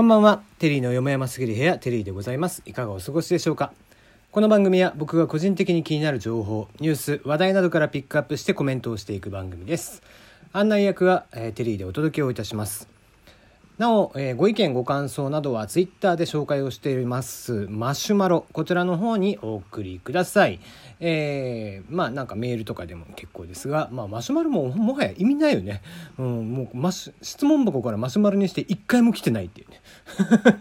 こんばんは。テリーの嫁山すぎる部屋、テリーでございます。いかがお過ごしでしょうか？この番組は僕が個人的に気になる情報、ニュース、話題などからピックアップしてコメントをしていく番組です。案内役は、えー、テリーでお届けをいたします。なお、えー、ご意見ご感想などはツイッターで紹介をしていますマシュマロこちらの方にお送りください。えー、まあなんかメールとかでも結構ですが、まあ、マシュマロももはや意味ないよね。うん、もうマシ質問箱からマシュマロにして一回も来てないっていうね。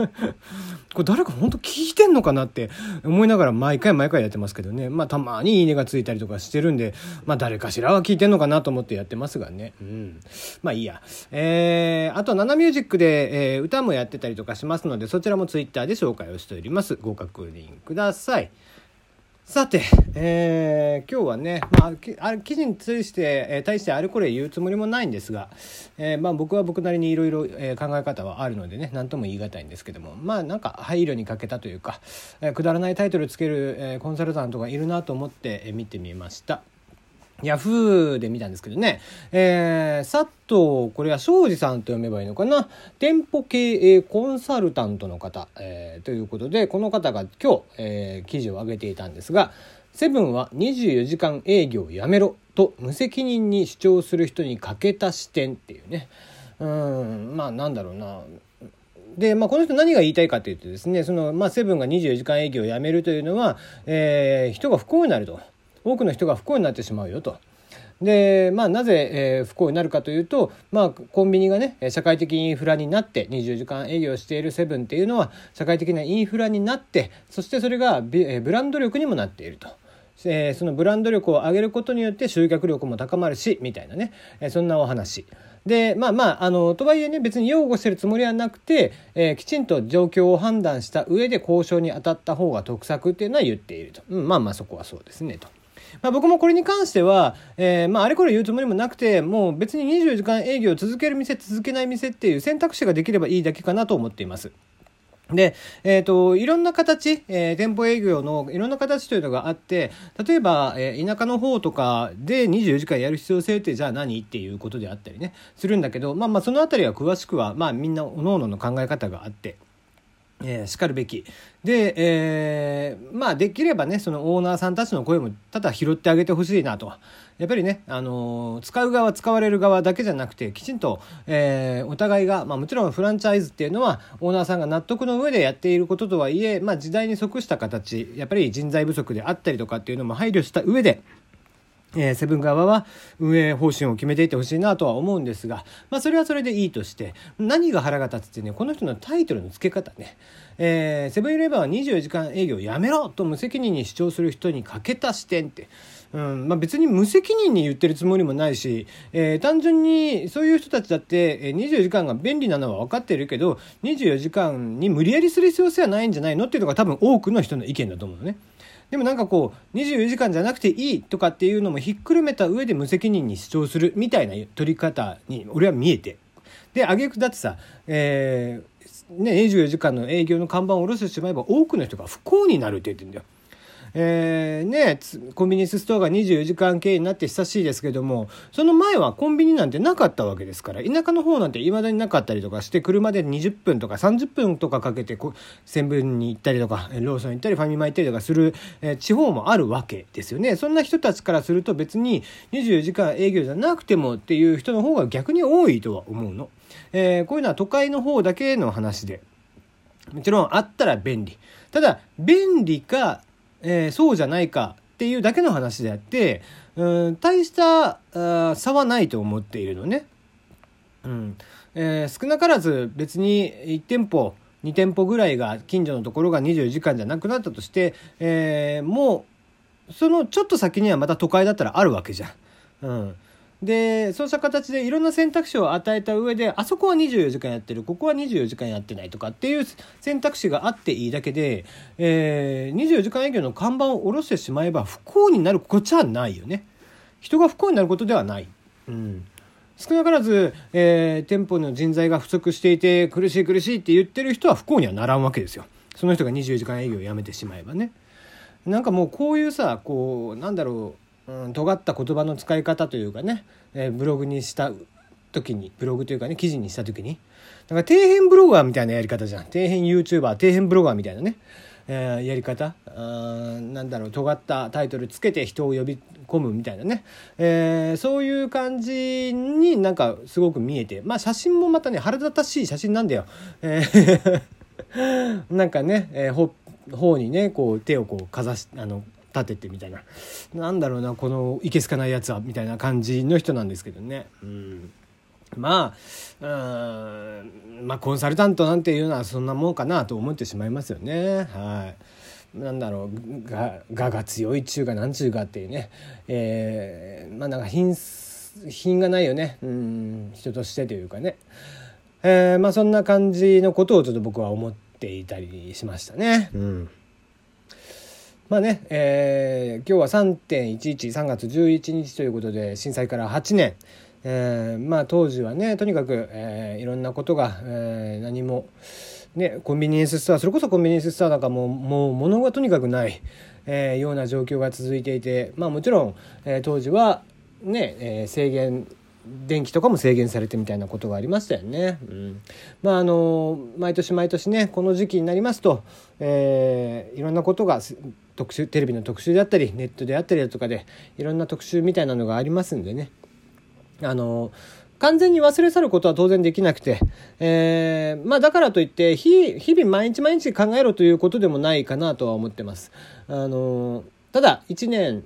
これ誰か本当聞いてんのかなって思いながら毎回毎回やってますけどね。まあたまにいいねがついたりとかしてるんで、まあ誰かしらは聞いてんのかなと思ってやってますがね。うん。まあいいや。えー、あと、ナナミュージックで、えー、歌もやってたりとかしますので、そちらもツイッターで紹介をしております。ご確認ください。さて、えー、今日はね、まあ、あ記事に対して、えー、対してあれこれ言うつもりもないんですが、えー、まあ、僕は僕なりにいろいろ考え方はあるのでね何とも言い難いんですけどもまあなんか配慮に欠けたというか、え、くだらないタイトルつける、え、コンサルタントがいるなと思って、え、見てみました。ヤフーで見たんですけどね、えー、佐藤、これは庄司さんと読めばいいのかな、店舗経営コンサルタントの方、えー、ということで、この方が今日、えー、記事を上げていたんですが、セブンは24時間営業をやめろと無責任に主張する人に欠けた視点っていうね、うん、まあなんだろうな、で、まあ、この人何が言いたいかというとですね、その、まあ、セブンが24時間営業をやめるというのは、えー、人が不幸になると。多くの人が不幸になってしまうよと。でまあ、なぜ、えー、不幸になるかというと、まあ、コンビニがね社会的インフラになって24時間営業しているセブンっていうのは社会的なインフラになってそしてそれがえブランド力にもなっていると。えー、そのブランド力を上げることによって集客力も高まるしみたいなね、えー、そんなお話。でまあまああのとはいえね別に擁護してるつもりはなくて、えー、きちんと状況を判断した上で交渉に当たった方が得策っていうのは言っていると、うん、まあまあそこはそうですねと。まあ、僕もこれに関しては、えー、まあ、あれこれ言うつもりもなくて、もう別に24時間営業を続ける店、続けない店っていう選択肢ができればいいだけかなと思っています。で、えっ、ー、と、いろんな形、えー、店舗営業のいろんな形というのがあって、例えば、えー、田舎の方とかで24時間やる必要性ってじゃあ何っていうことであったりね、するんだけど、まあまあそのあたりは詳しくは、まあみんな各々の考え方があって、えー、しかるべき。で、えー、まあできればね、そのオーナーさんたちの声もただ拾ってあげてほしいなと。やっぱりね、あのー、使う側、使われる側だけじゃなくて、きちんと、えー、お互いが、まあもちろんフランチャイズっていうのは、オーナーさんが納得の上でやっていることとはいえ、まあ時代に即した形、やっぱり人材不足であったりとかっていうのも配慮した上で、えー、セブン側は運営方針を決めていってほしいなとは思うんですが、まあ、それはそれでいいとして何が腹が立つってねこの人のタイトルの付け方ね、えー、セブンイレブンは24時間営業やめろと無責任に主張する人に欠けた視点って、うんまあ、別に無責任に言ってるつもりもないし、えー、単純にそういう人たちだって24時間が便利なのは分かってるけど24時間に無理やりする必要性はないんじゃないのっていうのが多分多くの人の意見だと思うのね。でもなんかこう24時間じゃなくていいとかっていうのもひっくるめた上で無責任に主張するみたいな取り方に俺は見えてで挙句だってさ、えーね、24時間の営業の看板を下ろしてしまえば多くの人が不幸になるって言ってんだよ。えー、ね、コンビニエンスストアが24時間経営になって久しいですけども、その前はコンビニなんてなかったわけですから、田舎の方なんて未だになかったりとかして、車で20分とか30分とかかけて、線分に行ったりとか、ローソン行ったりファミマ行ったりとかする、えー、地方もあるわけですよね。そんな人たちからすると別に24時間営業じゃなくてもっていう人の方が逆に多いとは思うの。えー、こういうのは都会の方だけの話で。もちろんあったら便利。ただ、便利かえー、そうじゃないかっていうだけの話であって、うん、大したあ差はないと思っているのね。うんえー、少なからず別に1店舗2店舗ぐらいが近所のところが24時間じゃなくなったとして、えー、もうそのちょっと先にはまた都会だったらあるわけじゃん。うんでそうした形でいろんな選択肢を与えた上であそこは24時間やってるここは24時間やってないとかっていう選択肢があっていいだけで、えー、24時間営業の看板を下ろしてしまえば不幸になるこっちはないよね。人が不幸になることではない、うん、少なからず、えー、店舗の人材が不足していて苦しい苦しいって言ってる人は不幸にはならんわけですよ。その人が24時間営業をやめてしまえばね。なんかもうこういうさこうなんだろううん、尖った言葉の使い方というかね、えー、ブログにした時にブログというかね記事にした時に。だから底辺ブロガーみたいなやり方じゃん。底辺 YouTuber 底辺ブロガーみたいなね、えー、やり方。あなんだろう尖ったタイトルつけて人を呼び込むみたいなね、えー、そういう感じになんかすごく見えて。まあ写真もまたね腹立たしい写真なんだよ。えー なんかね、えー、頬にねこう手をこうかざしあの立ててみたいななんだろうなこのいけすかないやつはみたいな感じの人なんですけどね。うんまあ、うんまあコンサルタントなんていうのはそんなもんかなと思ってしまいますよね。はい。なんだろうがが強い中がなんちゅうかっていうね、えー、まあなんか品品がないよねうん人としてというかね、えー、まあそんな感じのことをちょっと僕は思っていたりしましたね。うんまあね、えー、今日は3.113月11日ということで震災から8年、えー、まあ当時はねとにかく、えー、いろんなことが、えー、何も、ね、コンビニエンスストアそれこそコンビニエンスストアなんかももう物がとにかくない、えー、ような状況が続いていてまあもちろん、えー、当時はね、えー、制限電気とかも制限されてみたいなことがありましたよね。うん、まああの毎年毎年ねこの時期になりますと、えー、いろんなことが特集テレビの特集であったりネットであったりだとかでいろんな特集みたいなのがありますんでねあの完全に忘れ去ることは当然できなくて、えー、まあだからといって日々毎日毎日考えろということでもないかなとは思ってます。あのただ1年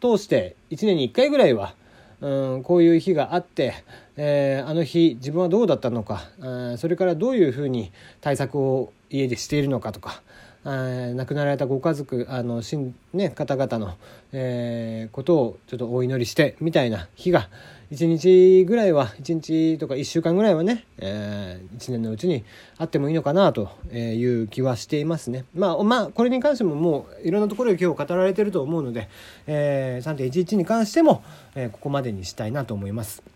通して1年に1回ぐらいはうん、こういう日があって、えー、あの日自分はどうだったのか、えー、それからどういうふうに対策を家でしているのかとか、亡くなられたご家族あのしん、ね、方々の、えー、ことをちょっとお祈りしてみたいな日が1日ぐらいは1日とか1週間ぐらいはね、えー、1年のうちにあってもいいのかなという気はしていますね。まあ、まあ、これに関してももういろんなところで今日語られてると思うので、えー、3.11に関しても、えー、ここまでにしたいなと思います。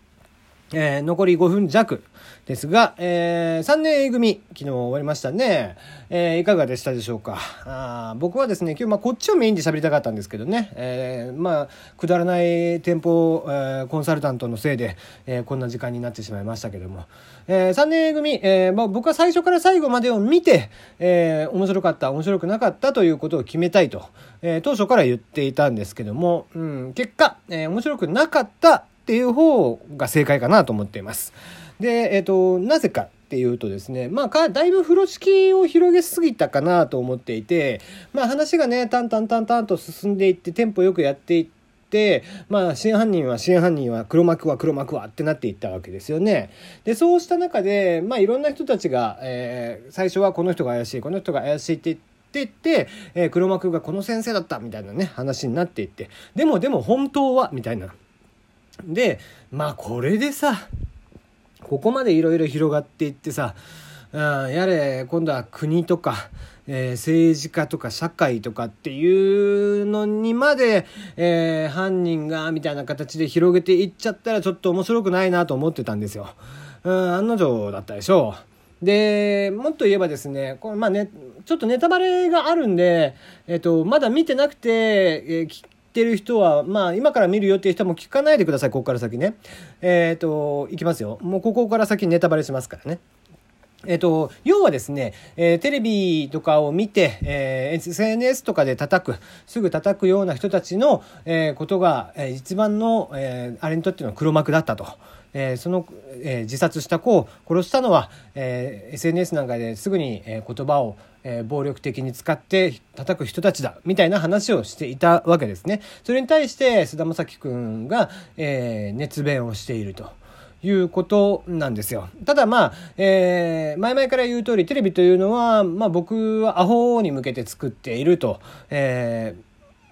えー、残り5分弱ですが、えー、3年 A 組、昨日終わりましたね。えー、いかがでしたでしょうか。あ僕はですね、今日、まあ、こっちをメインで喋りたかったんですけどね、えー、まあ、くだらない店舗、えー、コンサルタントのせいで、えー、こんな時間になってしまいましたけども、えー、3年 A 組、えーまあ、僕は最初から最後までを見て、えー、面白かった、面白くなかったということを決めたいと、えー、当初から言っていたんですけども、うん、結果、えー、面白くなかったっていう方が正解かなと思っています。で、えっ、ー、と、なぜかっていうとですね、まあ、だいぶ風呂敷を広げすぎたかなと思っていて、まあ、話がね、タンタンタンタンと進んでいって、テンポよくやっていって、まあ、真犯人は真犯人は黒幕は黒幕はってなっていったわけですよね。で、そうした中で、まあ、いろんな人たちが、えー、最初はこの人が怪しい、この人が怪しいって言って、ってって、えー、黒幕がこの先生だったみたいなね話になっていってでもでも本当はみたいなでまあこれでさここまでいろいろ広がっていってさ、うん、やれ今度は国とか、えー、政治家とか社会とかっていうのにまで、えー、犯人がみたいな形で広げていっちゃったらちょっと面白くないなと思ってたんですよ。うん、案の定だったでしょう。で、もっと言えばですね、これまあね、ちょっとネタバレがあるんで、えっと、まだ見てなくて、えー、ってる人は、まあ、今から見るよっていう人も聞かないでください、ここから先ね。えっ、ー、と、いきますよ。もうここから先ネタバレしますからね。えっと、要はですね、えー、テレビとかを見て、えー、SNS とかで叩く、すぐ叩くような人たちの、えー、ことが、えー、一番の、えー、あれにとっての黒幕だったと。えー、その、えー、自殺した子を殺したのは、えー、SNS なんかですぐに、え、言葉を、え、暴力的に使って叩く人たちだみたいな話をしていたわけですね。それに対して菅田将暉君が、え、熱弁をしていると。いうことなんですよ。ただまあ、えー、前々から言う通りテレビというのは、まあ僕はアホに向けて作っていると、え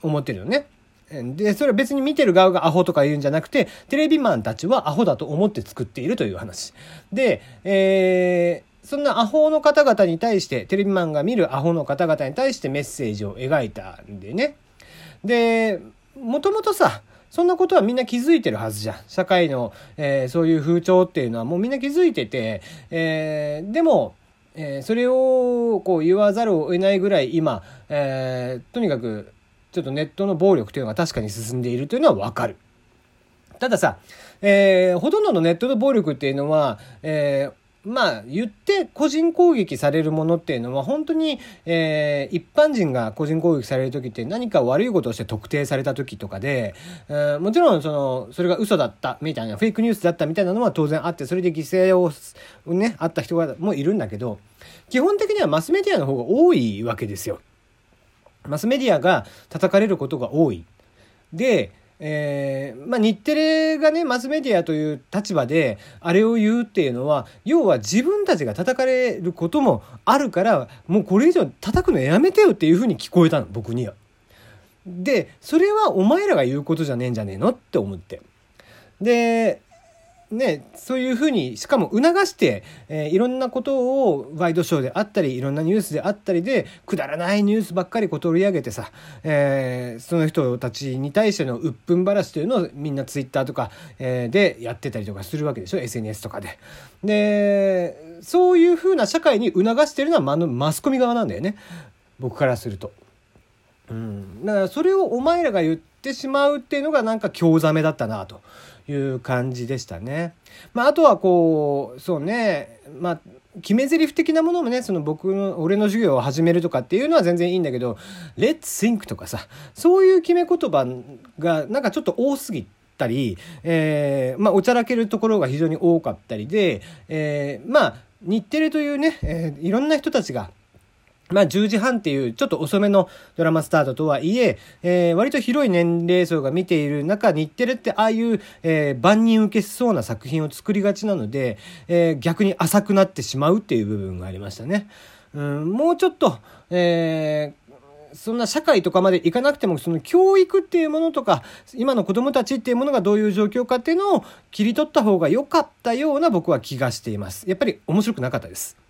ー、思ってるよね。で、それは別に見てる側がアホとか言うんじゃなくて、テレビマンたちはアホだと思って作っているという話。で、えー、そんなアホの方々に対して、テレビマンが見るアホの方々に対してメッセージを描いたんでね。で、もともとさ、そんなことはみんな気づいてるはずじゃん。社会の、えー、そういう風潮っていうのはもうみんな気づいてて、えー、でも、えー、それをこう言わざるを得ないぐらい今、えー、とにかくちょっとネットの暴力というのが確かに進んでいるというのはわかる。たださ、えー、ほとんどのネットの暴力っていうのは、えーまあ言って個人攻撃されるものっていうのは本当に、えー、一般人が個人攻撃される時って何か悪いことをして特定された時とかで、えー、もちろんそのそれが嘘だったみたいなフェイクニュースだったみたいなのは当然あってそれで犠牲をねあった人がもいるんだけど基本的にはマスメディアの方が多いわけですよ。マスメディアが叩かれることが多い。で、えー、まあ、日テレがね、マスメディアという立場で、あれを言うっていうのは、要は自分たちが叩かれることもあるから、もうこれ以上叩くのやめてよっていうふうに聞こえたの、僕には。で、それはお前らが言うことじゃねえんじゃねえのって思って。で、ね、そういうふうにしかも促して、えー、いろんなことをワイドショーであったりいろんなニュースであったりでくだらないニュースばっかりこう取り上げてさ、えー、その人たちに対しての鬱憤話というのをみんなツイッターとか、えー、でやってたりとかするわけでしょ SNS とかで。でそういうふうな社会に促してるのはマスコミ側なんだよね僕からすると。うん、だからそれをお前らが言ってしまうっていうのがなんか興ざめだったなと。いう感じでしたね。まあ、あとはこうそうねまあ決め台詞的なものもねその僕の俺の授業を始めるとかっていうのは全然いいんだけど「レッツ think」とかさそういう決め言葉がなんかちょっと多すぎたり、えー、まあ、おちゃらけるところが非常に多かったりで、えー、まあ日テレというね、えー、いろんな人たちがまあ10時半っていうちょっと遅めのドラマスタートとはいえ、えー、割と広い年齢層が見ている中、日テレってああいう、えー、万人受けしそうな作品を作りがちなので、えー、逆に浅くなってしまうっていう部分がありましたね。うん、もうちょっと、えー、そんな社会とかまでいかなくても、その教育っていうものとか、今の子供たちっていうものがどういう状況かっていうのを切り取った方が良かったような僕は気がしています。やっぱり面白くなかったです。